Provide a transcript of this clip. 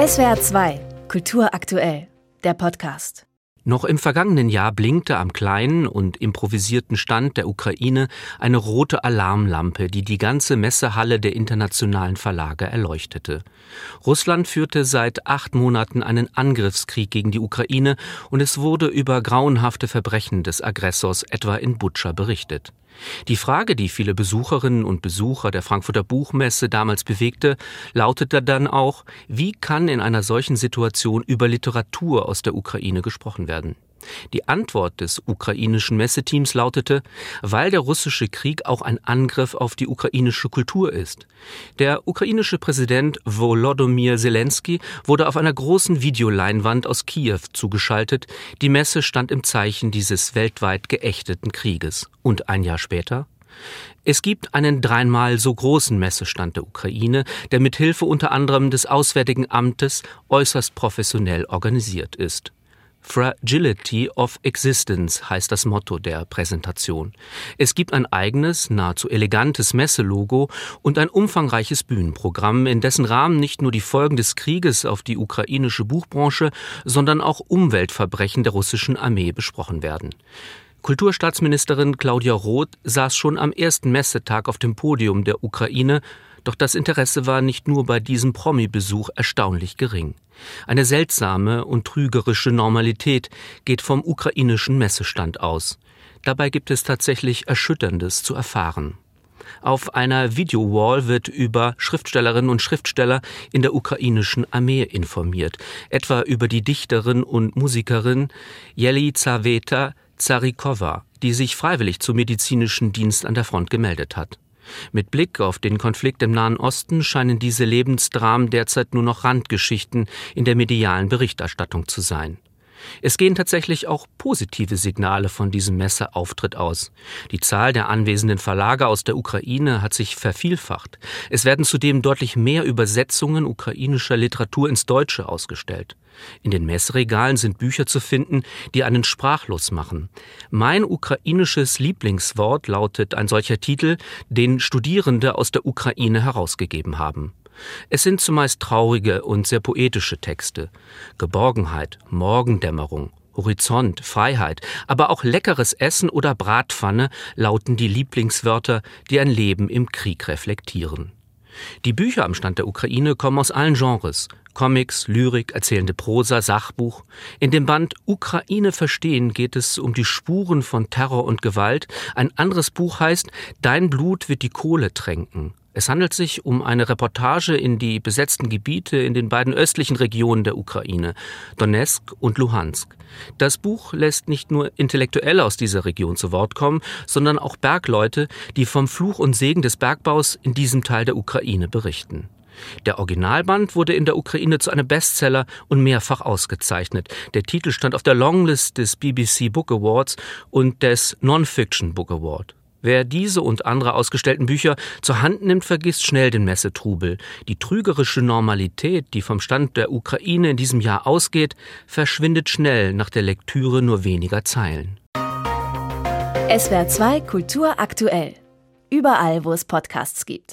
SWR 2, Kultur aktuell, der Podcast. Noch im vergangenen Jahr blinkte am kleinen und improvisierten Stand der Ukraine eine rote Alarmlampe, die die ganze Messehalle der internationalen Verlage erleuchtete. Russland führte seit acht Monaten einen Angriffskrieg gegen die Ukraine und es wurde über grauenhafte Verbrechen des Aggressors etwa in Butscha berichtet. Die Frage, die viele Besucherinnen und Besucher der Frankfurter Buchmesse damals bewegte, lautete dann auch, wie kann in einer solchen Situation über Literatur aus der Ukraine gesprochen werden? Die Antwort des ukrainischen Messeteams lautete, weil der russische Krieg auch ein Angriff auf die ukrainische Kultur ist. Der ukrainische Präsident Volodymyr Zelensky wurde auf einer großen Videoleinwand aus Kiew zugeschaltet. Die Messe stand im Zeichen dieses weltweit geächteten Krieges. Und ein Jahr später? Es gibt einen dreimal so großen Messestand der Ukraine, der mit Hilfe unter anderem des Auswärtigen Amtes äußerst professionell organisiert ist. Fragility of Existence heißt das Motto der Präsentation. Es gibt ein eigenes, nahezu elegantes Messelogo und ein umfangreiches Bühnenprogramm, in dessen Rahmen nicht nur die Folgen des Krieges auf die ukrainische Buchbranche, sondern auch Umweltverbrechen der russischen Armee besprochen werden. Kulturstaatsministerin Claudia Roth saß schon am ersten Messetag auf dem Podium der Ukraine doch das Interesse war nicht nur bei diesem Promi-Besuch erstaunlich gering. Eine seltsame und trügerische Normalität geht vom ukrainischen Messestand aus. Dabei gibt es tatsächlich Erschütterndes zu erfahren. Auf einer Videowall wird über Schriftstellerinnen und Schriftsteller in der ukrainischen Armee informiert, etwa über die Dichterin und Musikerin Jelizaveta Zarikova, die sich freiwillig zum medizinischen Dienst an der Front gemeldet hat. Mit Blick auf den Konflikt im Nahen Osten scheinen diese Lebensdramen derzeit nur noch Randgeschichten in der medialen Berichterstattung zu sein. Es gehen tatsächlich auch positive Signale von diesem Messeauftritt aus. Die Zahl der anwesenden Verlage aus der Ukraine hat sich vervielfacht. Es werden zudem deutlich mehr Übersetzungen ukrainischer Literatur ins Deutsche ausgestellt. In den Messregalen sind Bücher zu finden, die einen sprachlos machen. Mein ukrainisches Lieblingswort lautet ein solcher Titel, den Studierende aus der Ukraine herausgegeben haben. Es sind zumeist traurige und sehr poetische Texte. Geborgenheit, Morgendämmerung, Horizont, Freiheit, aber auch leckeres Essen oder Bratpfanne lauten die Lieblingswörter, die ein Leben im Krieg reflektieren. Die Bücher am Stand der Ukraine kommen aus allen Genres. Comics, Lyrik, erzählende Prosa, Sachbuch. In dem Band Ukraine verstehen geht es um die Spuren von Terror und Gewalt. Ein anderes Buch heißt Dein Blut wird die Kohle tränken. Es handelt sich um eine Reportage in die besetzten Gebiete in den beiden östlichen Regionen der Ukraine, Donetsk und Luhansk. Das Buch lässt nicht nur Intellektuelle aus dieser Region zu Wort kommen, sondern auch Bergleute, die vom Fluch und Segen des Bergbaus in diesem Teil der Ukraine berichten. Der Originalband wurde in der Ukraine zu einem Bestseller und mehrfach ausgezeichnet. Der Titel stand auf der Longlist des BBC Book Awards und des Non-Fiction Book Award. Wer diese und andere ausgestellten Bücher zur Hand nimmt, vergisst schnell den Messetrubel. Die trügerische Normalität, die vom Stand der Ukraine in diesem Jahr ausgeht, verschwindet schnell nach der Lektüre nur weniger Zeilen. SWR 2 Kultur aktuell. Überall, wo es Podcasts gibt.